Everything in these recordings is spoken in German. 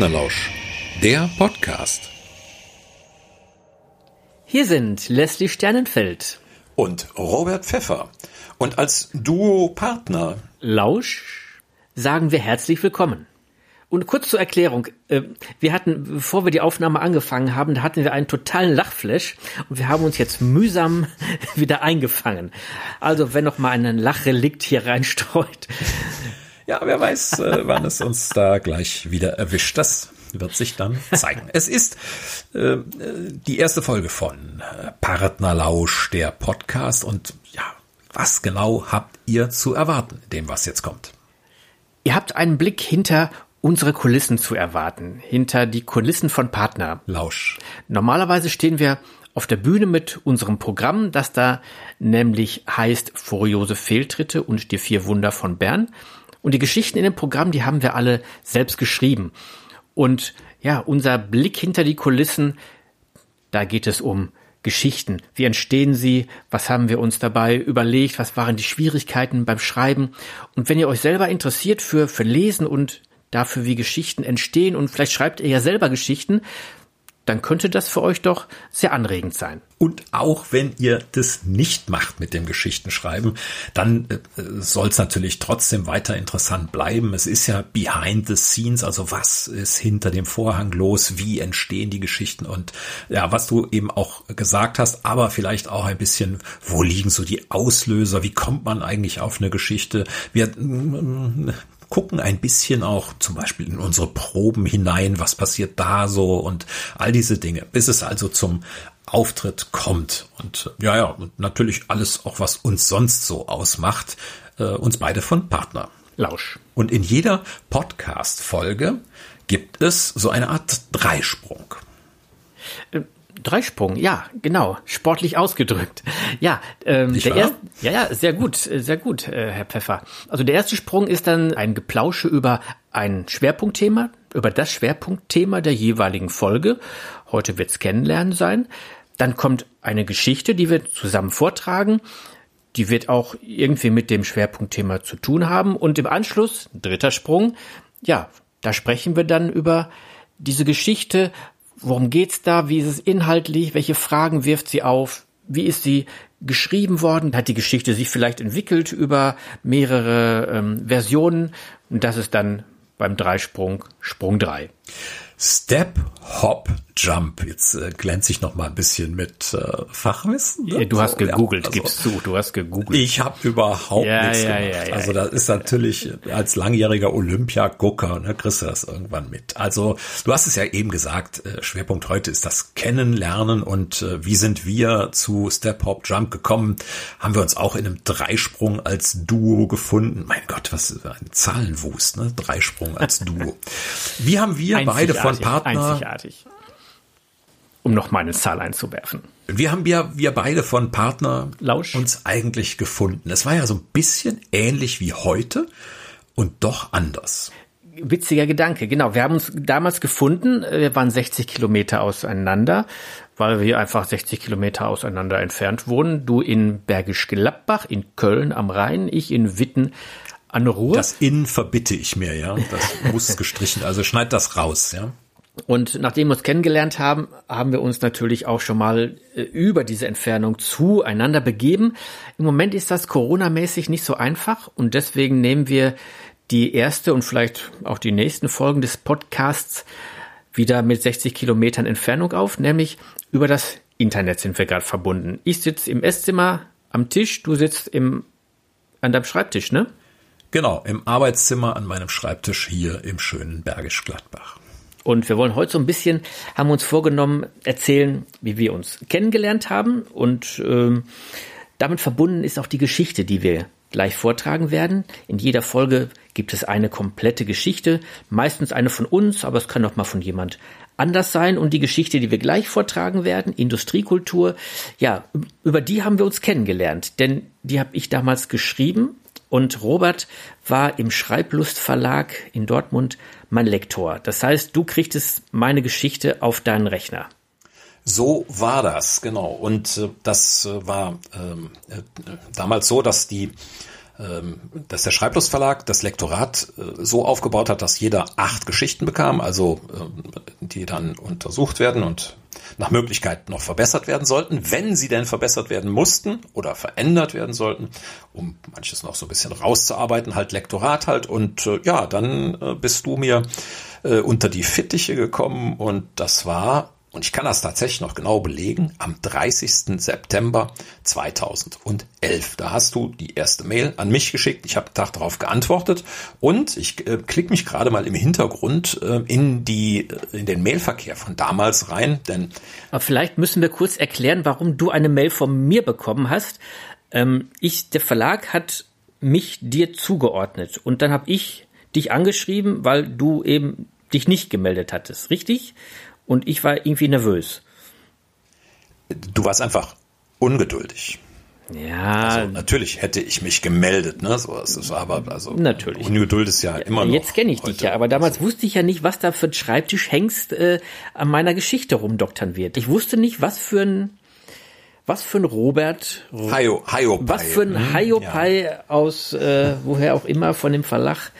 Partnerlausch, der Podcast. Hier sind Leslie Sternenfeld und Robert Pfeffer. Und als Duo-Partner Lausch sagen wir herzlich willkommen. Und kurz zur Erklärung. äh, Wir hatten, bevor wir die Aufnahme angefangen haben, da hatten wir einen totalen Lachflash und wir haben uns jetzt mühsam wieder eingefangen. Also wenn noch mal ein Lachrelikt hier reinstreut. Ja, wer weiß, äh, wann es uns da gleich wieder erwischt. Das wird sich dann zeigen. Es ist äh, die erste Folge von äh, Partnerlausch, der Podcast. Und ja, was genau habt ihr zu erwarten, dem was jetzt kommt? Ihr habt einen Blick hinter unsere Kulissen zu erwarten, hinter die Kulissen von Partner. Lausch. Normalerweise stehen wir auf der Bühne mit unserem Programm, das da nämlich heißt Furiose Fehltritte und die vier Wunder von Bern. Und die Geschichten in dem Programm, die haben wir alle selbst geschrieben. Und ja, unser Blick hinter die Kulissen, da geht es um Geschichten. Wie entstehen sie? Was haben wir uns dabei überlegt? Was waren die Schwierigkeiten beim Schreiben? Und wenn ihr euch selber interessiert für, für Lesen und dafür, wie Geschichten entstehen und vielleicht schreibt ihr ja selber Geschichten, dann könnte das für euch doch sehr anregend sein. Und auch wenn ihr das nicht macht mit dem Geschichtenschreiben, dann äh, soll es natürlich trotzdem weiter interessant bleiben. Es ist ja behind the scenes, also was ist hinter dem Vorhang los, wie entstehen die Geschichten und ja, was du eben auch gesagt hast, aber vielleicht auch ein bisschen, wo liegen so die Auslöser, wie kommt man eigentlich auf eine Geschichte? Wir mm, gucken ein bisschen auch zum Beispiel in unsere Proben hinein, was passiert da so und all diese Dinge, bis es also zum Auftritt kommt. Und ja, ja, und natürlich alles auch, was uns sonst so ausmacht, äh, uns beide von Partner. Lausch. Und in jeder Podcast-Folge gibt es so eine Art Dreisprung. Äh, Dreisprung, ja, genau, sportlich ausgedrückt. Ja, ähm, der erste, ja, ja, sehr gut, sehr gut, äh, Herr Pfeffer. Also der erste Sprung ist dann ein Geplausche über ein Schwerpunktthema, über das Schwerpunktthema der jeweiligen Folge. Heute wird's Kennenlernen sein. Dann kommt eine Geschichte, die wir zusammen vortragen. Die wird auch irgendwie mit dem Schwerpunktthema zu tun haben. Und im Anschluss, dritter Sprung, ja, da sprechen wir dann über diese Geschichte, Worum geht's da? Wie ist es inhaltlich? Welche Fragen wirft sie auf? Wie ist sie geschrieben worden? Hat die Geschichte sich vielleicht entwickelt über mehrere ähm, Versionen? Und das ist dann beim Dreisprung Sprung drei. Step, Hop, Jump. Jetzt äh, glänze ich noch mal ein bisschen mit äh, Fachwissen. Ne? Du hast gegoogelt, ja, also, gibst du, du hast gegoogelt. Ich habe überhaupt ja, nichts ja, gemacht. Ja, also das ist natürlich als langjähriger Olympiagucker, ne, kriegst du das irgendwann mit. Also du hast es ja eben gesagt, äh, Schwerpunkt heute ist das Kennenlernen und äh, wie sind wir zu Step, Hop, Jump gekommen? Haben wir uns auch in einem Dreisprung als Duo gefunden. Mein Gott, was ist ein Zahlenwust, ne? Dreisprung als Duo. Wie haben wir beide von Partner... Einzigartig um noch mal eine Zahl einzuwerfen. Wir haben ja, wir beide von Partner Lausch. uns eigentlich gefunden. Es war ja so ein bisschen ähnlich wie heute und doch anders. Witziger Gedanke, genau. Wir haben uns damals gefunden, wir waren 60 Kilometer auseinander, weil wir einfach 60 Kilometer auseinander entfernt wohnen. Du in Bergisch Gladbach, in Köln am Rhein, ich in Witten an Ruhr. Das In verbitte ich mir, ja. Das muss gestrichen, also schneid das raus, ja. Und nachdem wir uns kennengelernt haben, haben wir uns natürlich auch schon mal äh, über diese Entfernung zueinander begeben. Im Moment ist das Corona-mäßig nicht so einfach und deswegen nehmen wir die erste und vielleicht auch die nächsten Folgen des Podcasts wieder mit 60 Kilometern Entfernung auf, nämlich über das Internet sind wir gerade verbunden. Ich sitze im Esszimmer am Tisch, du sitzt im, an deinem Schreibtisch, ne? Genau, im Arbeitszimmer an meinem Schreibtisch hier im schönen Bergisch Gladbach. Und wir wollen heute so ein bisschen, haben uns vorgenommen, erzählen, wie wir uns kennengelernt haben. Und ähm, damit verbunden ist auch die Geschichte, die wir gleich vortragen werden. In jeder Folge gibt es eine komplette Geschichte, meistens eine von uns, aber es kann auch mal von jemand anders sein. Und die Geschichte, die wir gleich vortragen werden, Industriekultur, ja, über die haben wir uns kennengelernt. Denn die habe ich damals geschrieben und Robert war im Schreiblust Verlag in Dortmund mein Lektor. Das heißt, du kriegtest meine Geschichte auf deinen Rechner. So war das, genau. Und äh, das äh, war ähm, äh, damals so, dass die ähm, dass der Schreiblustverlag das Lektorat äh, so aufgebaut hat, dass jeder acht Geschichten bekam, also äh, die dann untersucht werden und nach Möglichkeit noch verbessert werden sollten, wenn sie denn verbessert werden mussten oder verändert werden sollten, um manches noch so ein bisschen rauszuarbeiten, halt Lektorat halt. Und äh, ja, dann äh, bist du mir äh, unter die Fittiche gekommen und das war und ich kann das tatsächlich noch genau belegen, am 30. September 2011. Da hast du die erste Mail an mich geschickt. Ich habe Tag darauf geantwortet und ich äh, klicke mich gerade mal im Hintergrund äh, in die äh, in den Mailverkehr von damals rein, denn Aber vielleicht müssen wir kurz erklären, warum du eine Mail von mir bekommen hast. Ähm, ich der Verlag hat mich dir zugeordnet und dann habe ich dich angeschrieben, weil du eben dich nicht gemeldet hattest, richtig? Und ich war irgendwie nervös. Du warst einfach ungeduldig. Ja. Also natürlich hätte ich mich gemeldet, ne? So, es ist aber also natürlich. Ungeduld ist ja immer noch. Jetzt kenne ich dich ja, aber damals also. wusste ich ja nicht, was da für ein Schreibtischhengst äh, an meiner Geschichte rumdoktern wird. Ich wusste nicht, was für ein was für ein Robert, Hayo, Hayo was für ein hm, Hayopai ja. aus äh, woher auch immer von dem Verlag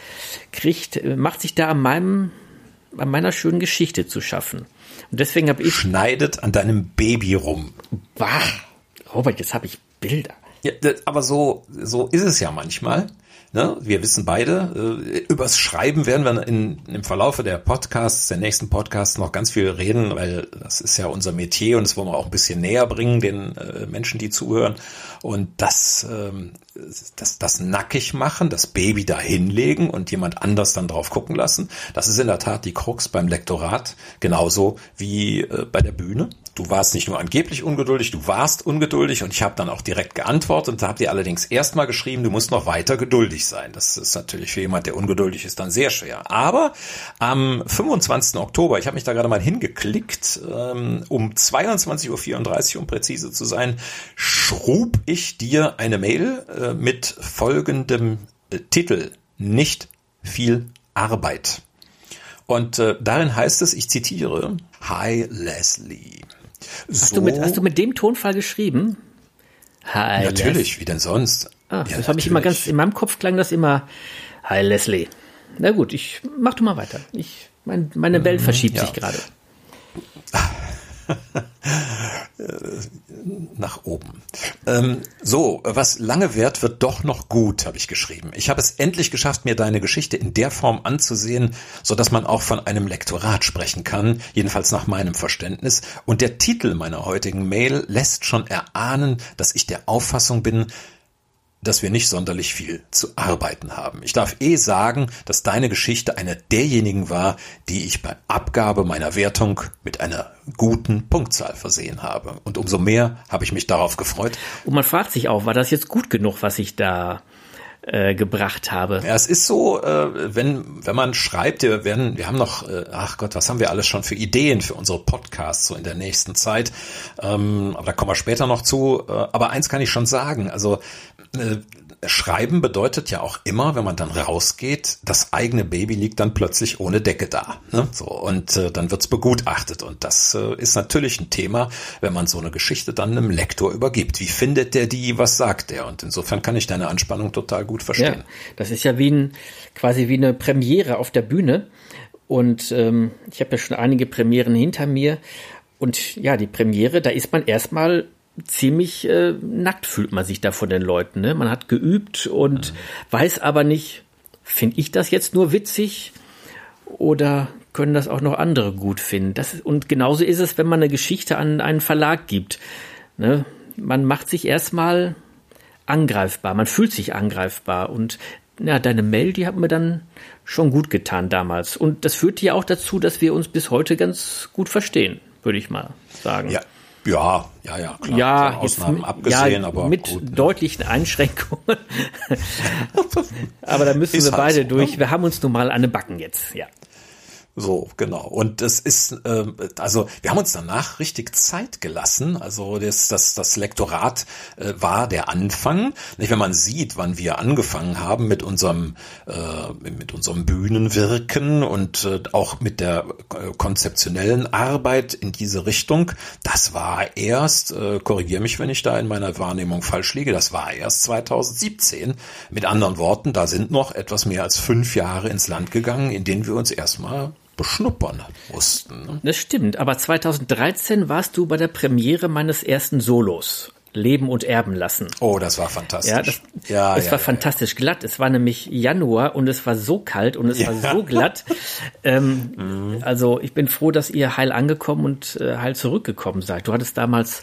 kriegt, äh, macht sich da an meinem an meiner schönen Geschichte zu schaffen. Und deswegen habe ich. Schneidet an deinem Baby rum. Bah, Robert, jetzt habe ich Bilder. Ja, aber so, so ist es ja manchmal. Ne? Wir wissen beide, äh, übers Schreiben werden wir in, im Verlaufe der Podcasts, der nächsten Podcasts noch ganz viel reden, weil das ist ja unser Metier und das wollen wir auch ein bisschen näher bringen, den äh, Menschen, die zuhören. Und das, ähm, das, das nackig machen, das Baby da hinlegen und jemand anders dann drauf gucken lassen, das ist in der Tat die Krux beim Lektorat, genauso wie äh, bei der Bühne. Du warst nicht nur angeblich ungeduldig, du warst ungeduldig und ich habe dann auch direkt geantwortet und da habt ihr allerdings erstmal geschrieben, du musst noch weiter geduldig sein. Das ist natürlich für jemand, der ungeduldig ist, dann sehr schwer. Aber am 25. Oktober, ich habe mich da gerade mal hingeklickt, ähm, um 22.34 Uhr, um präzise zu sein, schrub ich dir eine Mail äh, mit folgendem äh, Titel. Nicht viel Arbeit. Und äh, darin heißt es, ich zitiere, Hi Leslie. So, hast, du mit, hast du mit dem Tonfall geschrieben? Hi natürlich, Leslie. wie denn sonst? Ah, ja, das habe ich immer ganz, in meinem Kopf klang das immer, Hi Leslie. Na gut, ich mach du mal weiter. Ich, mein, meine Welt mhm, verschiebt ja. sich gerade. nach oben. Ähm, so, was lange währt, wird doch noch gut, habe ich geschrieben. Ich habe es endlich geschafft, mir deine Geschichte in der Form anzusehen, so dass man auch von einem Lektorat sprechen kann, jedenfalls nach meinem Verständnis. Und der Titel meiner heutigen Mail lässt schon erahnen, dass ich der Auffassung bin, dass wir nicht sonderlich viel zu arbeiten haben. Ich darf eh sagen, dass deine Geschichte eine derjenigen war, die ich bei Abgabe meiner Wertung mit einer guten Punktzahl versehen habe. Und umso mehr habe ich mich darauf gefreut. Und man fragt sich auch, war das jetzt gut genug, was ich da äh, gebracht habe. Ja, es ist so, äh, wenn wenn man schreibt, wir werden, wir haben noch, äh, ach Gott, was haben wir alles schon für Ideen für unsere Podcasts so in der nächsten Zeit. Ähm, aber da kommen wir später noch zu. Äh, aber eins kann ich schon sagen, also Schreiben bedeutet ja auch immer, wenn man dann rausgeht, das eigene Baby liegt dann plötzlich ohne Decke da. Ne? So, und äh, dann wird's begutachtet. Und das äh, ist natürlich ein Thema, wenn man so eine Geschichte dann einem Lektor übergibt. Wie findet der die, was sagt der? Und insofern kann ich deine Anspannung total gut verstehen. Ja, das ist ja wie ein, quasi wie eine Premiere auf der Bühne. Und ähm, ich habe ja schon einige Premieren hinter mir. Und ja, die Premiere, da ist man erstmal ziemlich äh, nackt fühlt man sich da von den Leuten. Ne? Man hat geübt und mhm. weiß aber nicht, finde ich das jetzt nur witzig oder können das auch noch andere gut finden. Das, und genauso ist es, wenn man eine Geschichte an einen Verlag gibt. Ne? Man macht sich erstmal angreifbar, man fühlt sich angreifbar und ja, deine Mail, die hat mir dann schon gut getan damals. Und das führt ja auch dazu, dass wir uns bis heute ganz gut verstehen, würde ich mal sagen. Ja, ja, ja, ja, klar. Ja, Ausnahmen abgesehen, ja, aber mit gut, ne? deutlichen Einschränkungen. aber da müssen Ist wir halt beide so, durch. Ne? Wir haben uns nun mal eine Backen jetzt, ja. So, genau. Und es ist, äh, also wir haben uns danach richtig Zeit gelassen. Also das, das, das Lektorat äh, war der Anfang. Nicht, wenn man sieht, wann wir angefangen haben mit unserem, äh, mit unserem Bühnenwirken und äh, auch mit der äh, konzeptionellen Arbeit in diese Richtung, das war erst, äh, korrigiere mich, wenn ich da in meiner Wahrnehmung falsch liege, das war erst 2017. Mit anderen Worten, da sind noch etwas mehr als fünf Jahre ins Land gegangen, in denen wir uns erstmal beschnuppern mussten. Ne? Das stimmt, aber 2013 warst du bei der Premiere meines ersten Solos. Leben und erben lassen. Oh, das war fantastisch. Ja, das, ja, es ja, war ja, fantastisch glatt. Es war nämlich Januar und es war so kalt und es war so glatt. Ähm, mhm. Also ich bin froh, dass ihr heil angekommen und äh, heil zurückgekommen seid. Du hattest damals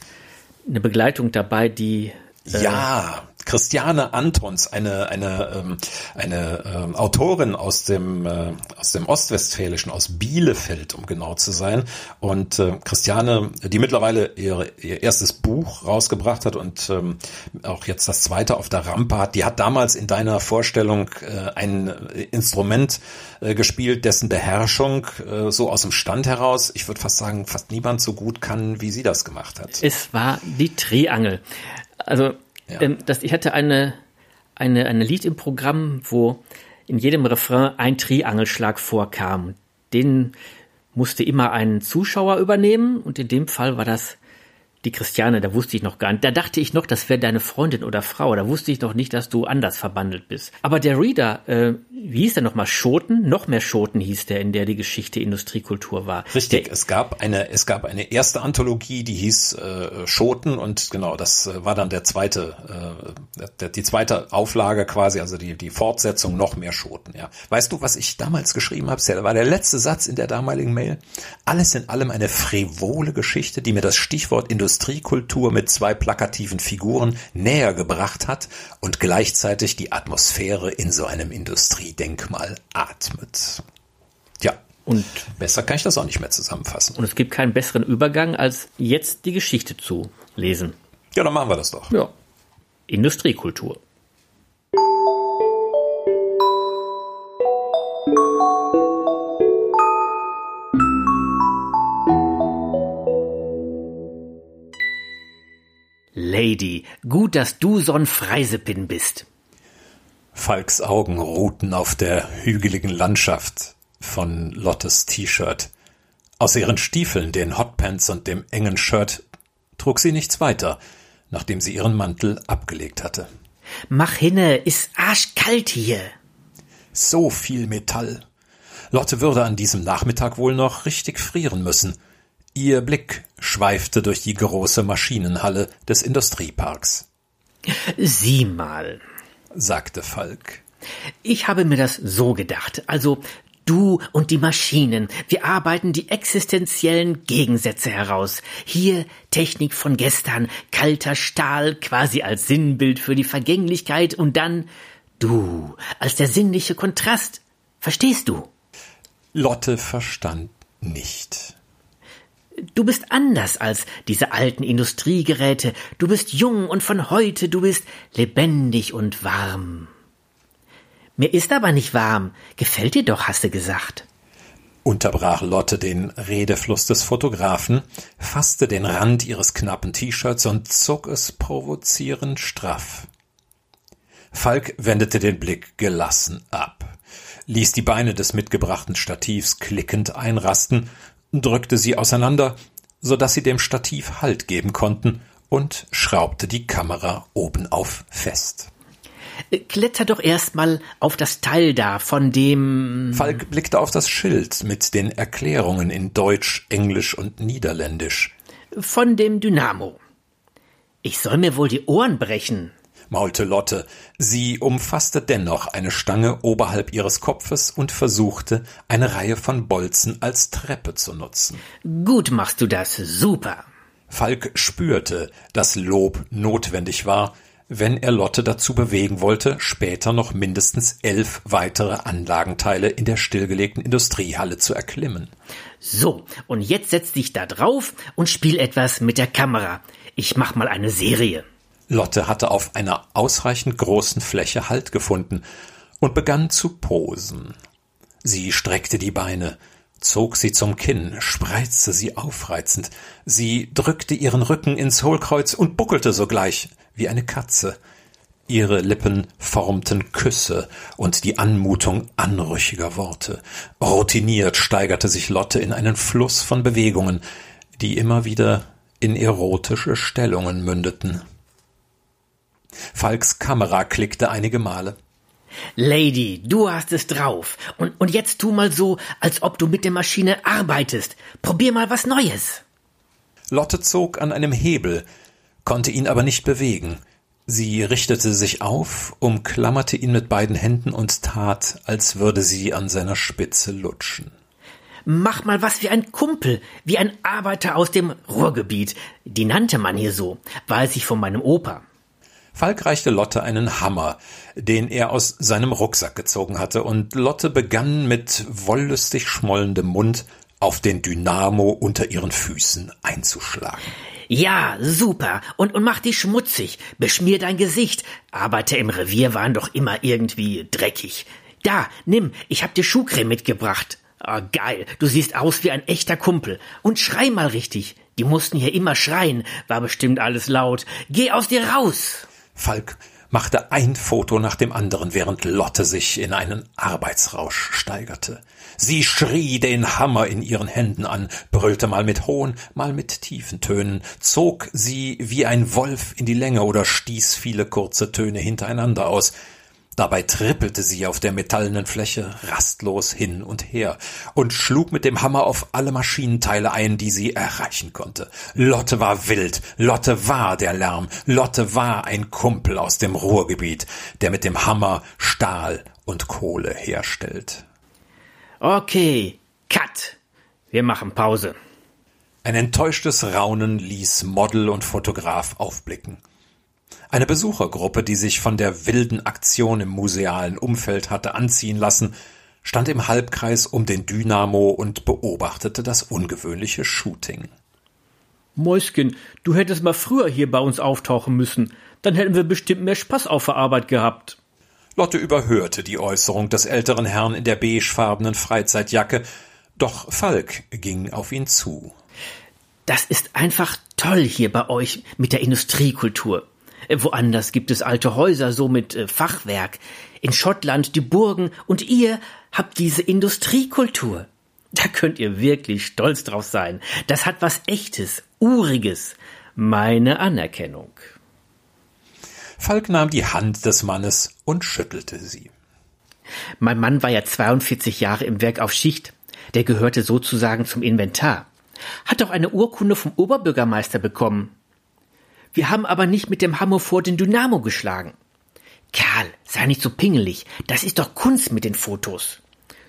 eine Begleitung dabei, die äh, ja, Christiane Antons, eine eine ähm, eine ähm, Autorin aus dem äh, aus dem Ostwestfälischen, aus Bielefeld, um genau zu sein. Und äh, Christiane, die mittlerweile ihre, ihr erstes Buch rausgebracht hat und ähm, auch jetzt das zweite auf der Rampe hat, die hat damals in deiner Vorstellung äh, ein Instrument äh, gespielt, dessen Beherrschung äh, so aus dem Stand heraus, ich würde fast sagen, fast niemand so gut kann, wie sie das gemacht hat. Es war die Triangel. Also ja. Ähm, dass ich hatte eine, eine, eine Lied im Programm, wo in jedem Refrain ein Triangelschlag vorkam. Den musste immer ein Zuschauer übernehmen und in dem Fall war das die Christiane, da wusste ich noch gar nicht. Da dachte ich noch, das wäre deine Freundin oder Frau. Da wusste ich noch nicht, dass du anders verbandelt bist. Aber der Reader, äh, wie hieß der nochmal? Schoten? Noch mehr Schoten hieß der, in der die Geschichte Industriekultur war. Richtig, der, es gab eine, es gab eine erste Anthologie, die hieß äh, Schoten und genau, das äh, war dann der zweite, äh, der, die zweite Auflage quasi, also die, die Fortsetzung noch mehr Schoten, ja. Weißt du, was ich damals geschrieben habe? Das war der letzte Satz in der damaligen Mail. Alles in allem eine frivole Geschichte, die mir das Stichwort Industrie Industriekultur mit zwei plakativen Figuren näher gebracht hat und gleichzeitig die Atmosphäre in so einem Industriedenkmal atmet. Ja. Und besser kann ich das auch nicht mehr zusammenfassen. Und es gibt keinen besseren Übergang, als jetzt die Geschichte zu lesen. Ja, dann machen wir das doch. Ja. Industriekultur. Lady, gut, dass du so'n Freisepin bist. Falks Augen ruhten auf der hügeligen Landschaft von Lottes T-Shirt. Aus ihren Stiefeln, den Hotpants und dem engen Shirt trug sie nichts weiter, nachdem sie ihren Mantel abgelegt hatte. Mach hinne, ist arschkalt hier. So viel Metall. Lotte würde an diesem Nachmittag wohl noch richtig frieren müssen. Ihr Blick schweifte durch die große Maschinenhalle des Industrieparks. Sieh mal, sagte Falk. Ich habe mir das so gedacht. Also Du und die Maschinen, wir arbeiten die existenziellen Gegensätze heraus. Hier Technik von gestern, kalter Stahl quasi als Sinnbild für die Vergänglichkeit und dann du als der sinnliche Kontrast. Verstehst du? Lotte verstand nicht. Du bist anders als diese alten Industriegeräte. Du bist jung und von heute, du bist lebendig und warm. Mir ist aber nicht warm. Gefällt dir doch, hast du gesagt. Unterbrach Lotte den Redefluss des Fotografen, fasste den Rand ihres knappen T-Shirts und zog es provozierend straff. Falk wendete den Blick gelassen ab, ließ die Beine des mitgebrachten Stativs klickend einrasten drückte sie auseinander, so dass sie dem Stativ Halt geben konnten und schraubte die Kamera obenauf fest. Kletter doch erstmal auf das Teil da von dem. Falk blickte auf das Schild mit den Erklärungen in Deutsch, Englisch und Niederländisch. Von dem Dynamo. Ich soll mir wohl die Ohren brechen, maulte Lotte. Sie umfasste dennoch eine Stange oberhalb ihres Kopfes und versuchte, eine Reihe von Bolzen als Treppe zu nutzen. Gut machst du das, super. Falk spürte, dass Lob notwendig war, wenn er Lotte dazu bewegen wollte, später noch mindestens elf weitere Anlagenteile in der stillgelegten Industriehalle zu erklimmen. So, und jetzt setz dich da drauf und spiel etwas mit der Kamera. Ich mach mal eine Serie. Lotte hatte auf einer ausreichend großen Fläche Halt gefunden und begann zu posen. Sie streckte die Beine, zog sie zum Kinn, spreizte sie aufreizend. Sie drückte ihren Rücken ins Hohlkreuz und buckelte sogleich wie eine Katze. Ihre Lippen formten Küsse und die Anmutung anrüchiger Worte. Routiniert steigerte sich Lotte in einen Fluss von Bewegungen, die immer wieder in erotische Stellungen mündeten. Falks Kamera klickte einige Male. Lady, du hast es drauf. Und, und jetzt tu mal so, als ob du mit der Maschine arbeitest. Probier mal was Neues. Lotte zog an einem Hebel, konnte ihn aber nicht bewegen. Sie richtete sich auf, umklammerte ihn mit beiden Händen und tat, als würde sie an seiner Spitze lutschen. Mach mal was wie ein Kumpel, wie ein Arbeiter aus dem Ruhrgebiet. Die nannte man hier so, weiß ich von meinem Opa. Falk reichte Lotte einen Hammer, den er aus seinem Rucksack gezogen hatte, und Lotte begann mit wollüstig schmollendem Mund auf den Dynamo unter ihren Füßen einzuschlagen. Ja, super. Und, und mach dich schmutzig. Beschmier dein Gesicht. Arbeiter im Revier waren doch immer irgendwie dreckig. Da, nimm, ich hab dir Schuhcreme mitgebracht. Oh, geil. Du siehst aus wie ein echter Kumpel. Und schrei mal richtig. Die mussten hier immer schreien. War bestimmt alles laut. Geh aus dir raus. Falk machte ein Foto nach dem anderen, während Lotte sich in einen Arbeitsrausch steigerte. Sie schrie den Hammer in ihren Händen an, brüllte mal mit hohen, mal mit tiefen Tönen, zog sie wie ein Wolf in die Länge oder stieß viele kurze Töne hintereinander aus. Dabei trippelte sie auf der metallenen Fläche rastlos hin und her und schlug mit dem Hammer auf alle Maschinenteile ein, die sie erreichen konnte. Lotte war wild, Lotte war der Lärm, Lotte war ein Kumpel aus dem Ruhrgebiet, der mit dem Hammer Stahl und Kohle herstellt. Okay, cut. Wir machen Pause. Ein enttäuschtes Raunen ließ Model und Fotograf aufblicken. Eine Besuchergruppe, die sich von der wilden Aktion im musealen Umfeld hatte anziehen lassen, stand im Halbkreis um den Dynamo und beobachtete das ungewöhnliche Shooting. Mäuschen, du hättest mal früher hier bei uns auftauchen müssen, dann hätten wir bestimmt mehr Spaß auf der Arbeit gehabt. Lotte überhörte die Äußerung des älteren Herrn in der beigefarbenen Freizeitjacke, doch Falk ging auf ihn zu. Das ist einfach toll hier bei euch mit der Industriekultur. Äh, woanders gibt es alte Häuser, so mit äh, Fachwerk. In Schottland die Burgen und ihr habt diese Industriekultur. Da könnt ihr wirklich stolz drauf sein. Das hat was echtes, uriges. Meine Anerkennung. Falk nahm die Hand des Mannes und schüttelte sie. Mein Mann war ja 42 Jahre im Werk auf Schicht. Der gehörte sozusagen zum Inventar. Hat auch eine Urkunde vom Oberbürgermeister bekommen. Wir haben aber nicht mit dem Hammer vor den Dynamo geschlagen. Karl, sei nicht so pingelig. Das ist doch Kunst mit den Fotos.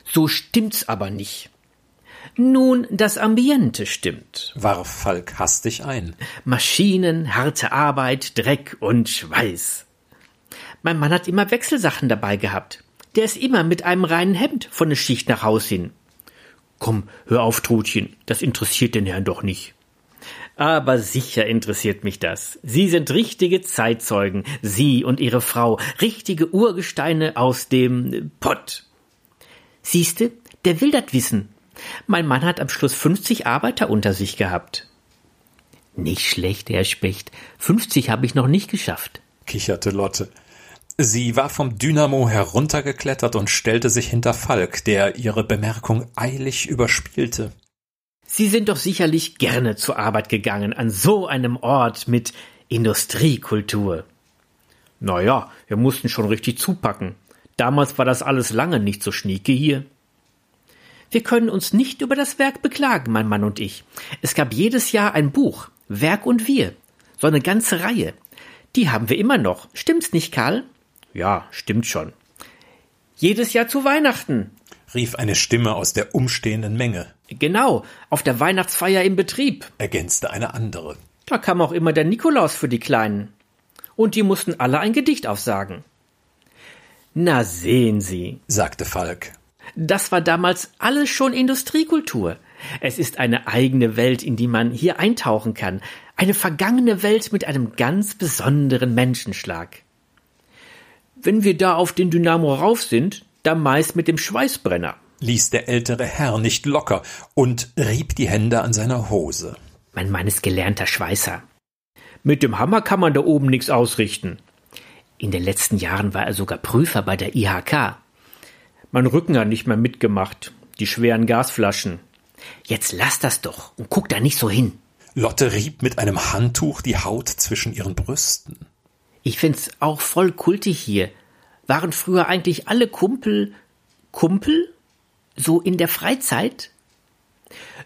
So stimmt's aber nicht. Nun, das Ambiente stimmt, warf Falk hastig ein. Maschinen, harte Arbeit, Dreck und Schweiß. Mein Mann hat immer Wechselsachen dabei gehabt. Der ist immer mit einem reinen Hemd von der Schicht nach Haus hin. Komm, hör auf, Trutchen, das interessiert den Herrn doch nicht. Aber sicher interessiert mich das. Sie sind richtige Zeitzeugen, Sie und Ihre Frau, richtige Urgesteine aus dem Pott. Siehste, der will das wissen. Mein Mann hat am Schluss 50 Arbeiter unter sich gehabt. Nicht schlecht, Herr Specht. 50 habe ich noch nicht geschafft, kicherte Lotte. Sie war vom Dynamo heruntergeklettert und stellte sich hinter Falk, der ihre Bemerkung eilig überspielte. Sie sind doch sicherlich gerne zur Arbeit gegangen an so einem Ort mit Industriekultur. Naja, wir mussten schon richtig zupacken. Damals war das alles lange nicht so schnieke hier. Wir können uns nicht über das Werk beklagen, mein Mann und ich. Es gab jedes Jahr ein Buch, Werk und wir. So eine ganze Reihe. Die haben wir immer noch. Stimmt's nicht, Karl? Ja, stimmt schon. Jedes Jahr zu Weihnachten rief eine Stimme aus der umstehenden Menge. Genau, auf der Weihnachtsfeier im Betrieb, ergänzte eine andere. Da kam auch immer der Nikolaus für die Kleinen. Und die mussten alle ein Gedicht aufsagen. Na sehen Sie, sagte Falk. Das war damals alles schon Industriekultur. Es ist eine eigene Welt, in die man hier eintauchen kann, eine vergangene Welt mit einem ganz besonderen Menschenschlag. Wenn wir da auf den Dynamo rauf sind, da meist mit dem Schweißbrenner. Ließ der ältere Herr nicht locker und rieb die Hände an seiner Hose. Mein Mann ist gelernter Schweißer. Mit dem Hammer kann man da oben nichts ausrichten. In den letzten Jahren war er sogar Prüfer bei der IHK. Mein Rücken hat nicht mehr mitgemacht. Die schweren Gasflaschen. Jetzt lass das doch und guck da nicht so hin. Lotte rieb mit einem Handtuch die Haut zwischen ihren Brüsten. Ich find's auch voll kultig hier. Waren früher eigentlich alle Kumpel Kumpel? So in der Freizeit?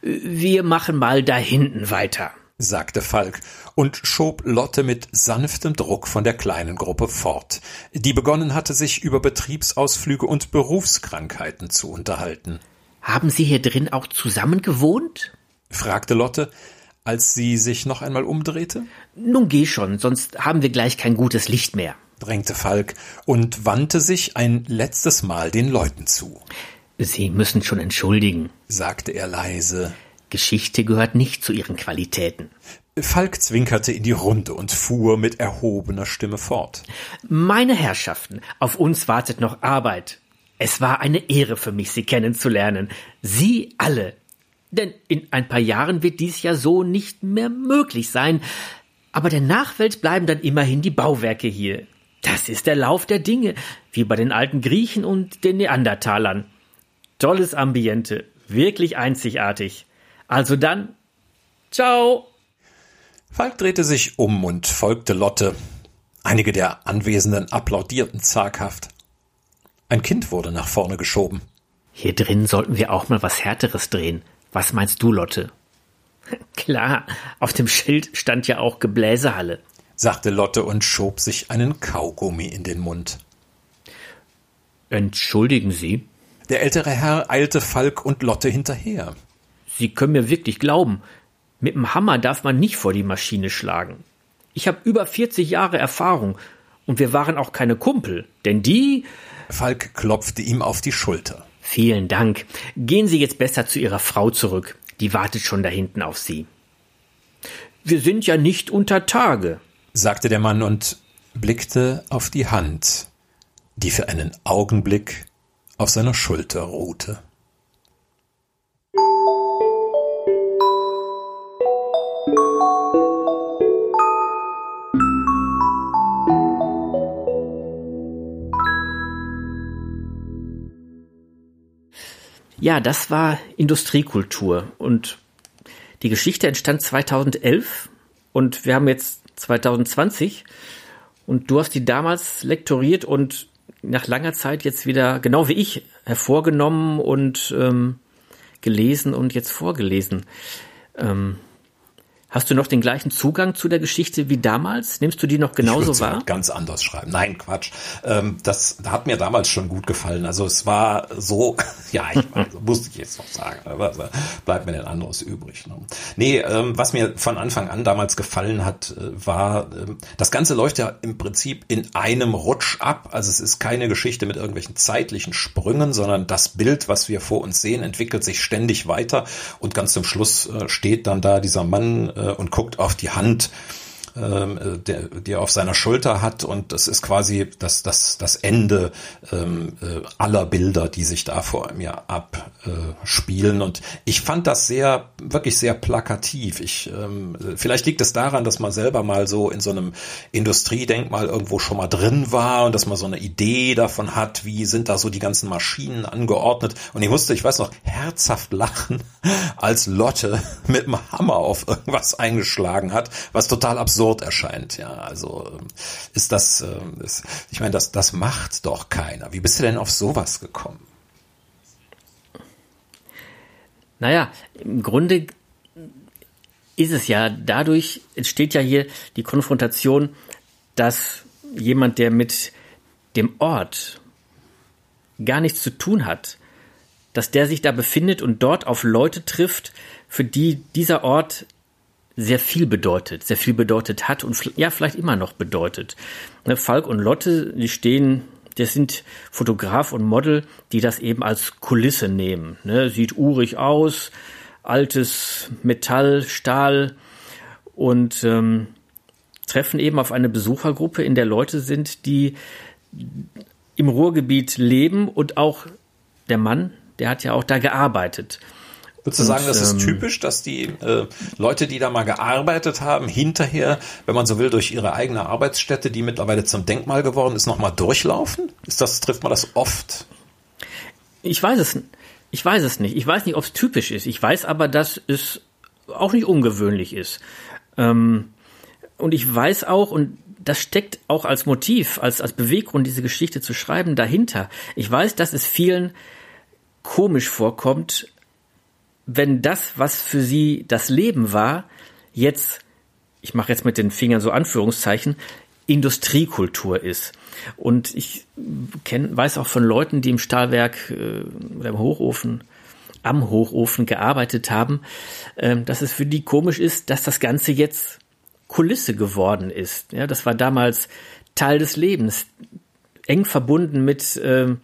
Wir machen mal da hinten weiter, sagte Falk und schob Lotte mit sanftem Druck von der kleinen Gruppe fort, die begonnen hatte, sich über Betriebsausflüge und Berufskrankheiten zu unterhalten. Haben Sie hier drin auch zusammen gewohnt? fragte Lotte, als sie sich noch einmal umdrehte. Nun geh schon, sonst haben wir gleich kein gutes Licht mehr, drängte Falk und wandte sich ein letztes Mal den Leuten zu. Sie müssen schon entschuldigen, sagte er leise. Geschichte gehört nicht zu Ihren Qualitäten. Falk zwinkerte in die Runde und fuhr mit erhobener Stimme fort. Meine Herrschaften, auf uns wartet noch Arbeit. Es war eine Ehre für mich, Sie kennenzulernen. Sie alle. Denn in ein paar Jahren wird dies ja so nicht mehr möglich sein. Aber der Nachwelt bleiben dann immerhin die Bauwerke hier. Das ist der Lauf der Dinge, wie bei den alten Griechen und den Neandertalern. Tolles Ambiente, wirklich einzigartig. Also dann, ciao. Falk drehte sich um und folgte Lotte. Einige der Anwesenden applaudierten zaghaft. Ein Kind wurde nach vorne geschoben. Hier drin sollten wir auch mal was Härteres drehen. Was meinst du, Lotte? Klar, auf dem Schild stand ja auch Gebläsehalle, sagte Lotte und schob sich einen Kaugummi in den Mund. Entschuldigen Sie? Der ältere Herr eilte Falk und Lotte hinterher. Sie können mir wirklich glauben, mit dem Hammer darf man nicht vor die Maschine schlagen. Ich habe über 40 Jahre Erfahrung und wir waren auch keine Kumpel, denn die Falk klopfte ihm auf die Schulter. Vielen Dank. Gehen Sie jetzt besser zu Ihrer Frau zurück. Die wartet schon da hinten auf Sie. Wir sind ja nicht unter Tage, sagte der Mann und blickte auf die Hand, die für einen Augenblick auf seiner Schulter ruhte. Ja, das war Industriekultur und die Geschichte entstand 2011 und wir haben jetzt 2020 und du hast die damals lektoriert und nach langer Zeit jetzt wieder, genau wie ich, hervorgenommen und ähm, gelesen und jetzt vorgelesen. Ähm, Hast du noch den gleichen Zugang zu der Geschichte wie damals? Nimmst du die noch genauso ich wahr? Ganz anders schreiben. Nein, Quatsch. Ähm, das hat mir damals schon gut gefallen. Also es war so, ja, ich weiß, musste ich jetzt noch sagen, aber bleibt mir denn anderes übrig. Ne? Nee, ähm, was mir von Anfang an damals gefallen hat, äh, war, ähm, das Ganze läuft ja im Prinzip in einem Rutsch ab. Also es ist keine Geschichte mit irgendwelchen zeitlichen Sprüngen, sondern das Bild, was wir vor uns sehen, entwickelt sich ständig weiter und ganz zum Schluss äh, steht dann da dieser Mann äh, und guckt auf die Hand ähm, der, die er auf seiner Schulter hat. Und das ist quasi das, das, das Ende ähm, äh, aller Bilder, die sich da vor mir abspielen. Und ich fand das sehr, wirklich sehr plakativ. Ich, ähm, vielleicht liegt es daran, dass man selber mal so in so einem Industriedenkmal irgendwo schon mal drin war und dass man so eine Idee davon hat, wie sind da so die ganzen Maschinen angeordnet. Und ich musste, ich weiß noch, herzhaft lachen, als Lotte mit dem Hammer auf irgendwas eingeschlagen hat, was total absurd absurd erscheint. Ja, also ähm, ist das, ähm, ist, ich meine, das, das macht doch keiner. Wie bist du denn auf sowas gekommen? Naja, im Grunde ist es ja, dadurch entsteht ja hier die Konfrontation, dass jemand, der mit dem Ort gar nichts zu tun hat, dass der sich da befindet und dort auf Leute trifft, für die dieser Ort sehr viel bedeutet, sehr viel bedeutet hat und ja, vielleicht immer noch bedeutet. Ne, Falk und Lotte, die stehen, das sind Fotograf und Model, die das eben als Kulisse nehmen. Ne? Sieht urig aus, altes Metall, Stahl und ähm, treffen eben auf eine Besuchergruppe, in der Leute sind, die im Ruhrgebiet leben und auch der Mann, der hat ja auch da gearbeitet. Würdest du sagen, das ist ähm, typisch, dass die äh, Leute, die da mal gearbeitet haben, hinterher, wenn man so will, durch ihre eigene Arbeitsstätte, die mittlerweile zum Denkmal geworden ist, nochmal durchlaufen? Ist das, trifft man das oft? Ich weiß es, ich weiß es nicht. Ich weiß nicht, ob es typisch ist. Ich weiß aber, dass es auch nicht ungewöhnlich ist. Ähm, und ich weiß auch, und das steckt auch als Motiv, als, als Beweggrund, diese Geschichte zu schreiben, dahinter. Ich weiß, dass es vielen komisch vorkommt, wenn das, was für sie das Leben war, jetzt, ich mache jetzt mit den Fingern so Anführungszeichen, Industriekultur ist. Und ich kenn, weiß auch von Leuten, die im Stahlwerk äh, oder im Hochofen, am Hochofen gearbeitet haben, äh, dass es für die komisch ist, dass das Ganze jetzt Kulisse geworden ist. Ja, das war damals Teil des Lebens, eng verbunden mit äh,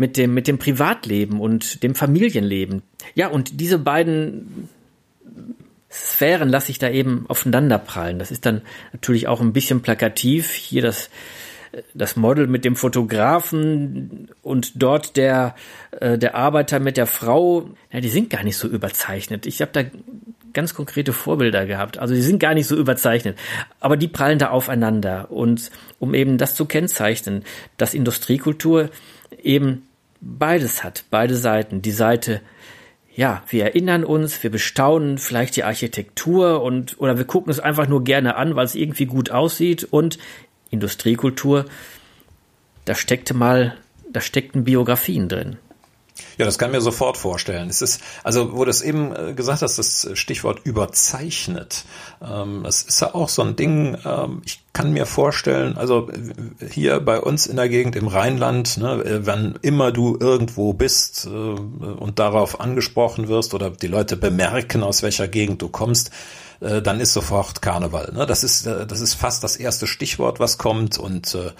mit dem, mit dem Privatleben und dem Familienleben. Ja, und diese beiden Sphären lasse ich da eben aufeinander prallen. Das ist dann natürlich auch ein bisschen plakativ. Hier das, das Model mit dem Fotografen und dort der, äh, der Arbeiter mit der Frau. Ja, die sind gar nicht so überzeichnet. Ich habe da ganz konkrete Vorbilder gehabt. Also die sind gar nicht so überzeichnet, aber die prallen da aufeinander. Und um eben das zu kennzeichnen, dass Industriekultur eben beides hat, beide Seiten. Die Seite, ja, wir erinnern uns, wir bestaunen vielleicht die Architektur und oder wir gucken es einfach nur gerne an, weil es irgendwie gut aussieht und Industriekultur, da steckte mal, da steckten Biografien drin. Ja, das kann mir sofort vorstellen. Es ist, also, wo du es eben äh, gesagt hast, das Stichwort überzeichnet. Ähm, das ist ja auch so ein Ding, ähm, ich kann mir vorstellen, also hier bei uns in der Gegend im Rheinland, ne, äh, wenn immer du irgendwo bist äh, und darauf angesprochen wirst oder die Leute bemerken, aus welcher Gegend du kommst, äh, dann ist sofort Karneval. Ne? Das ist äh, das ist fast das erste Stichwort, was kommt und äh,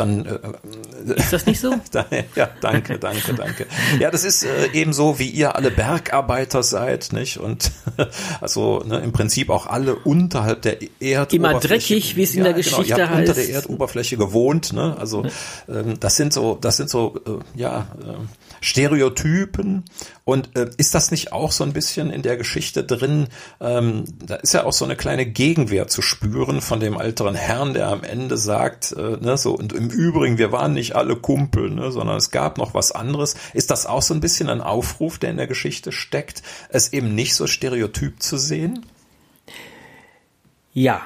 dann äh, ist das nicht so? ja, danke, danke, danke. Ja, das ist äh, eben so, wie ihr alle Bergarbeiter seid, nicht? Und also ne, im Prinzip auch alle unterhalb der Erdoberfläche. Immer dreckig, wie es in der genau, Geschichte genau, heißt. Unter der Erdoberfläche gewohnt, ne? Also ähm, das sind so, das sind so, äh, ja. Äh, Stereotypen. Und äh, ist das nicht auch so ein bisschen in der Geschichte drin? Ähm, da ist ja auch so eine kleine Gegenwehr zu spüren von dem älteren Herrn, der am Ende sagt, äh, ne, so und im Übrigen, wir waren nicht alle Kumpel, ne, sondern es gab noch was anderes. Ist das auch so ein bisschen ein Aufruf, der in der Geschichte steckt, es eben nicht so stereotyp zu sehen? Ja,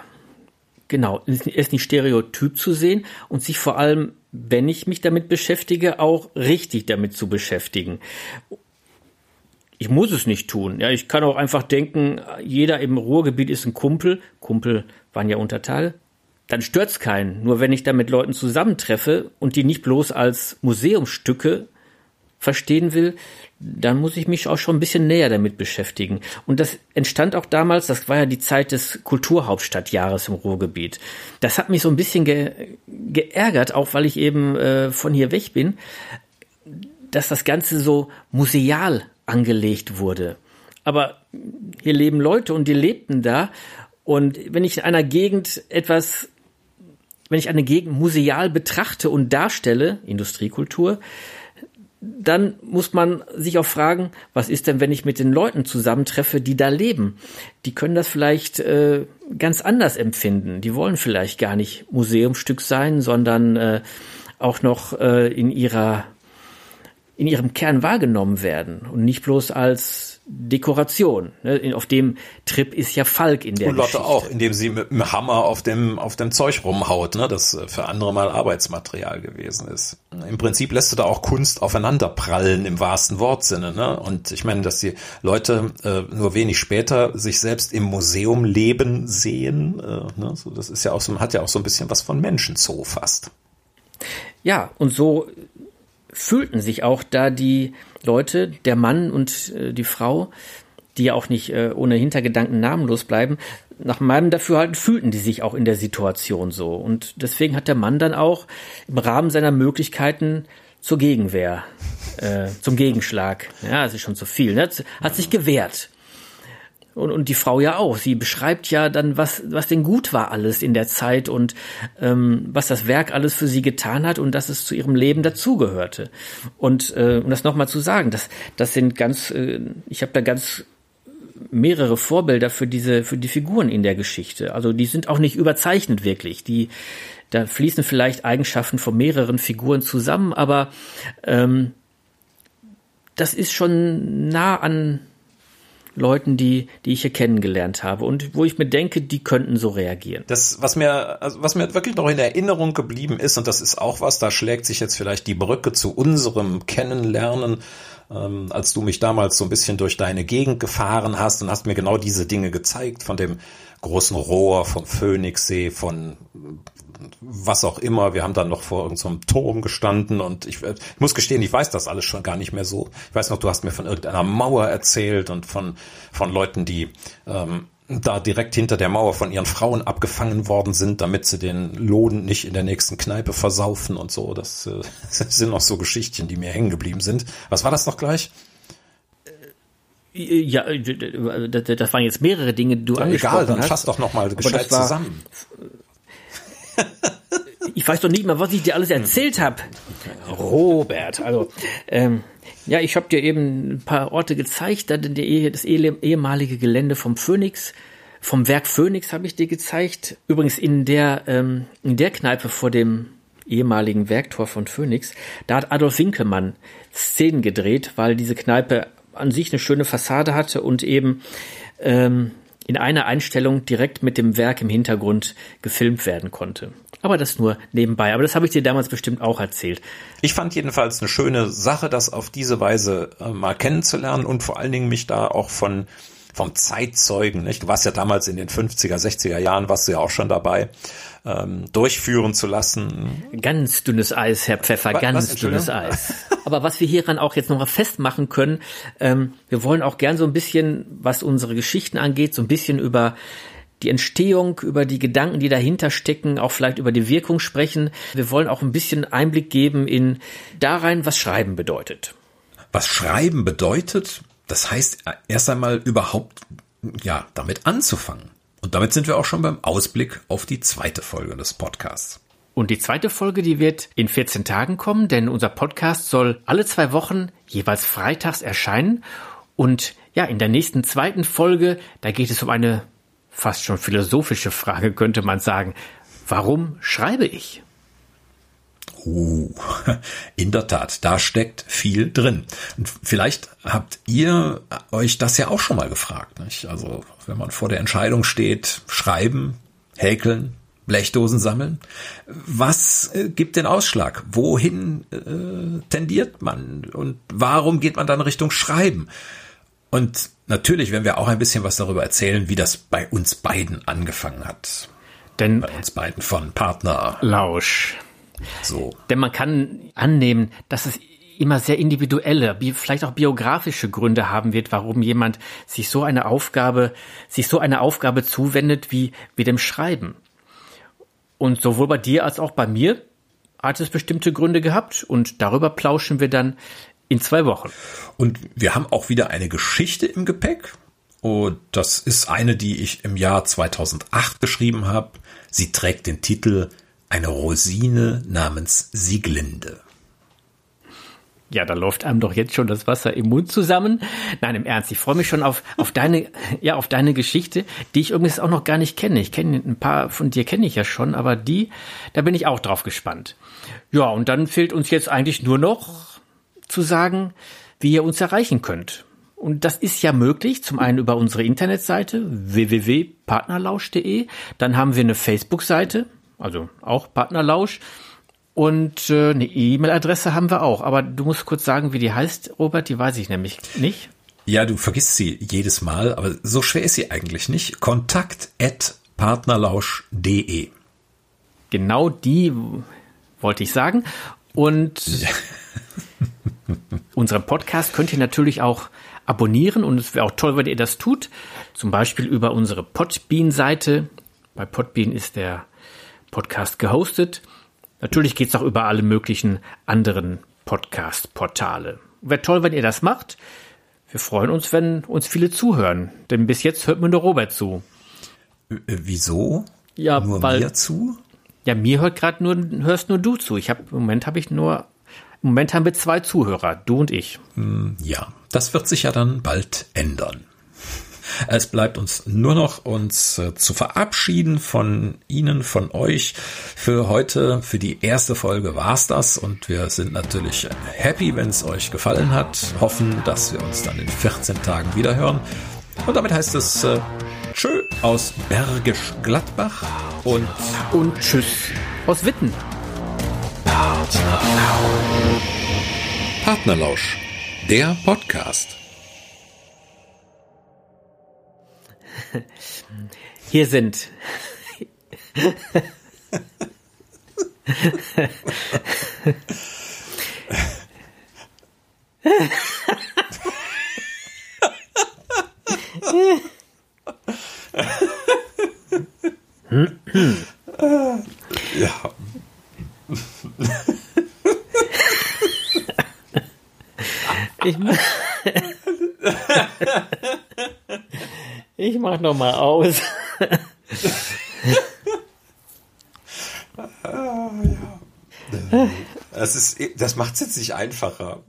genau. Es ist nicht stereotyp zu sehen und sich vor allem wenn ich mich damit beschäftige, auch richtig damit zu beschäftigen. Ich muss es nicht tun. Ja, ich kann auch einfach denken, jeder im Ruhrgebiet ist ein Kumpel. Kumpel waren ja Untertage. Dann stört's keinen. Nur wenn ich da mit Leuten zusammentreffe und die nicht bloß als Museumsstücke verstehen will, dann muss ich mich auch schon ein bisschen näher damit beschäftigen. Und das entstand auch damals, das war ja die Zeit des Kulturhauptstadtjahres im Ruhrgebiet. Das hat mich so ein bisschen ge geärgert, auch weil ich eben äh, von hier weg bin, dass das Ganze so museal angelegt wurde. Aber hier leben Leute und die lebten da. Und wenn ich in einer Gegend etwas, wenn ich eine Gegend museal betrachte und darstelle, Industriekultur, dann muss man sich auch fragen, was ist denn, wenn ich mit den Leuten zusammentreffe, die da leben? Die können das vielleicht äh, ganz anders empfinden. Die wollen vielleicht gar nicht Museumstück sein, sondern äh, auch noch äh, in ihrer in ihrem Kern wahrgenommen werden und nicht bloß als Dekoration. Ne? Auf dem Trip ist ja Falk in der Und Lotte Geschichte. auch, indem sie mit dem Hammer auf dem, auf dem Zeug rumhaut, ne? das für andere mal Arbeitsmaterial gewesen ist. Im Prinzip lässt du da auch Kunst aufeinander prallen im wahrsten Wortsinne. Ne? Und ich meine, dass die Leute äh, nur wenig später sich selbst im Museum leben sehen, äh, ne? so, das ist ja auch so, hat ja auch so ein bisschen was von Menschenzoo fast. Ja, und so fühlten sich auch da die Leute, der Mann und äh, die Frau, die ja auch nicht äh, ohne Hintergedanken namenlos bleiben, nach meinem Dafürhalten fühlten die sich auch in der Situation so. Und deswegen hat der Mann dann auch im Rahmen seiner Möglichkeiten zur Gegenwehr, äh, zum Gegenschlag, ja, es ist schon zu viel, ne? hat sich gewehrt. Und, und die Frau ja auch. Sie beschreibt ja dann, was, was denn gut war alles in der Zeit und ähm, was das Werk alles für sie getan hat und dass es zu ihrem Leben dazugehörte. Und äh, um das nochmal zu sagen, das, das sind ganz, äh, ich habe da ganz mehrere Vorbilder für diese, für die Figuren in der Geschichte. Also die sind auch nicht überzeichnet wirklich. Die, da fließen vielleicht Eigenschaften von mehreren Figuren zusammen, aber ähm, das ist schon nah an Leuten, die, die ich hier kennengelernt habe und wo ich mir denke, die könnten so reagieren. Das, was mir, also was mir wirklich noch in Erinnerung geblieben ist, und das ist auch was, da schlägt sich jetzt vielleicht die Brücke zu unserem Kennenlernen, ähm, als du mich damals so ein bisschen durch deine Gegend gefahren hast und hast mir genau diese Dinge gezeigt, von dem großen Rohr, vom Phoenixsee, von was auch immer. Wir haben dann noch vor irgendeinem so Turm gestanden und ich, ich, muss gestehen, ich weiß das alles schon gar nicht mehr so. Ich weiß noch, du hast mir von irgendeiner Mauer erzählt und von, von Leuten, die ähm, da direkt hinter der Mauer von ihren Frauen abgefangen worden sind, damit sie den Lohn nicht in der nächsten Kneipe versaufen und so. Das, äh, das sind noch so Geschichten, die mir hängen geblieben sind. Was war das noch gleich? Ja, das waren jetzt mehrere Dinge, die du ja, angesprochen egal, dann hast. fass doch noch mal gescheit zusammen. Ich weiß doch nicht mehr, was ich dir alles erzählt habe. Robert, also ähm, ja, ich habe dir eben ein paar Orte gezeigt, das ehemalige Gelände vom Phoenix, vom Werk Phoenix habe ich dir gezeigt. Übrigens in der ähm, in der Kneipe vor dem ehemaligen Werktor von Phoenix, da hat Adolf Winkelmann Szenen gedreht, weil diese Kneipe an sich eine schöne Fassade hatte und eben ähm, in einer Einstellung direkt mit dem Werk im Hintergrund gefilmt werden konnte. Aber das nur nebenbei. Aber das habe ich dir damals bestimmt auch erzählt. Ich fand jedenfalls eine schöne Sache, das auf diese Weise äh, mal kennenzulernen und vor allen Dingen mich da auch von vom Zeitzeugen, nicht? Du warst ja damals in den 50er, 60er Jahren, warst du ja auch schon dabei, ähm, durchführen zu lassen. Ganz dünnes Eis, Herr Pfeffer, was, ganz was, dünnes Eis. Aber was wir hieran auch jetzt nochmal festmachen können, ähm, wir wollen auch gern so ein bisschen, was unsere Geschichten angeht, so ein bisschen über die Entstehung, über die Gedanken, die dahinter stecken, auch vielleicht über die Wirkung sprechen. Wir wollen auch ein bisschen Einblick geben in da rein, was Schreiben bedeutet. Was Schreiben bedeutet? Das heißt, erst einmal überhaupt, ja, damit anzufangen. Und damit sind wir auch schon beim Ausblick auf die zweite Folge des Podcasts. Und die zweite Folge, die wird in 14 Tagen kommen, denn unser Podcast soll alle zwei Wochen jeweils freitags erscheinen. Und ja, in der nächsten zweiten Folge, da geht es um eine fast schon philosophische Frage, könnte man sagen. Warum schreibe ich? Uh, in der Tat, da steckt viel drin. Und vielleicht habt ihr euch das ja auch schon mal gefragt. Nicht? Also wenn man vor der Entscheidung steht, schreiben, häkeln, Blechdosen sammeln. Was äh, gibt den Ausschlag? Wohin äh, tendiert man? Und warum geht man dann Richtung Schreiben? Und natürlich werden wir auch ein bisschen was darüber erzählen, wie das bei uns beiden angefangen hat. Denn bei uns beiden von Partner Lausch so. Denn man kann annehmen, dass es immer sehr individuelle, vielleicht auch biografische Gründe haben wird, warum jemand sich so eine Aufgabe, sich so eine Aufgabe zuwendet wie, wie dem Schreiben. Und sowohl bei dir als auch bei mir hat es bestimmte Gründe gehabt und darüber plauschen wir dann in zwei Wochen. Und wir haben auch wieder eine Geschichte im Gepäck. Und das ist eine, die ich im Jahr 2008 geschrieben habe. Sie trägt den Titel eine Rosine namens Sieglinde. Ja, da läuft einem doch jetzt schon das Wasser im Mund zusammen. Nein, im Ernst, ich freue mich schon auf, auf deine, ja, auf deine Geschichte, die ich übrigens auch noch gar nicht kenne. Ich kenne ein paar von dir kenne ich ja schon, aber die, da bin ich auch drauf gespannt. Ja, und dann fehlt uns jetzt eigentlich nur noch zu sagen, wie ihr uns erreichen könnt. Und das ist ja möglich, zum einen über unsere Internetseite www.partnerlausch.de, dann haben wir eine Facebook-Seite, also auch Partnerlausch. Und äh, eine E-Mail-Adresse haben wir auch. Aber du musst kurz sagen, wie die heißt, Robert. Die weiß ich nämlich nicht. Ja, du vergisst sie jedes Mal, aber so schwer ist sie eigentlich nicht. Kontakt at partnerlausch.de. Genau die wollte ich sagen. Und ja. unseren Podcast könnt ihr natürlich auch abonnieren und es wäre auch toll, wenn ihr das tut. Zum Beispiel über unsere Podbean-Seite. Bei Podbean ist der Podcast gehostet. Natürlich geht es auch über alle möglichen anderen Podcast-Portale. Wäre toll, wenn ihr das macht. Wir freuen uns, wenn uns viele zuhören, denn bis jetzt hört mir nur Robert zu. Äh, wieso? Ja, nur weil, mir zu? Ja, mir hört gerade nur hörst nur du zu. Ich habe im Moment habe ich nur im Moment haben wir zwei Zuhörer, du und ich. Hm, ja, das wird sich ja dann bald ändern. Es bleibt uns nur noch uns äh, zu verabschieden von Ihnen, von euch. Für heute, für die erste Folge war's das und wir sind natürlich happy, wenn es euch gefallen hat. Hoffen, dass wir uns dann in 14 Tagen wieder hören. Und damit heißt es äh, Tschö aus Bergisch Gladbach und und Tschüss aus Witten. Partnerlausch, der Podcast. Hier sind. ja. Ich, ich mach noch mal aus. ah, ja. Das ist, das macht es jetzt nicht einfacher.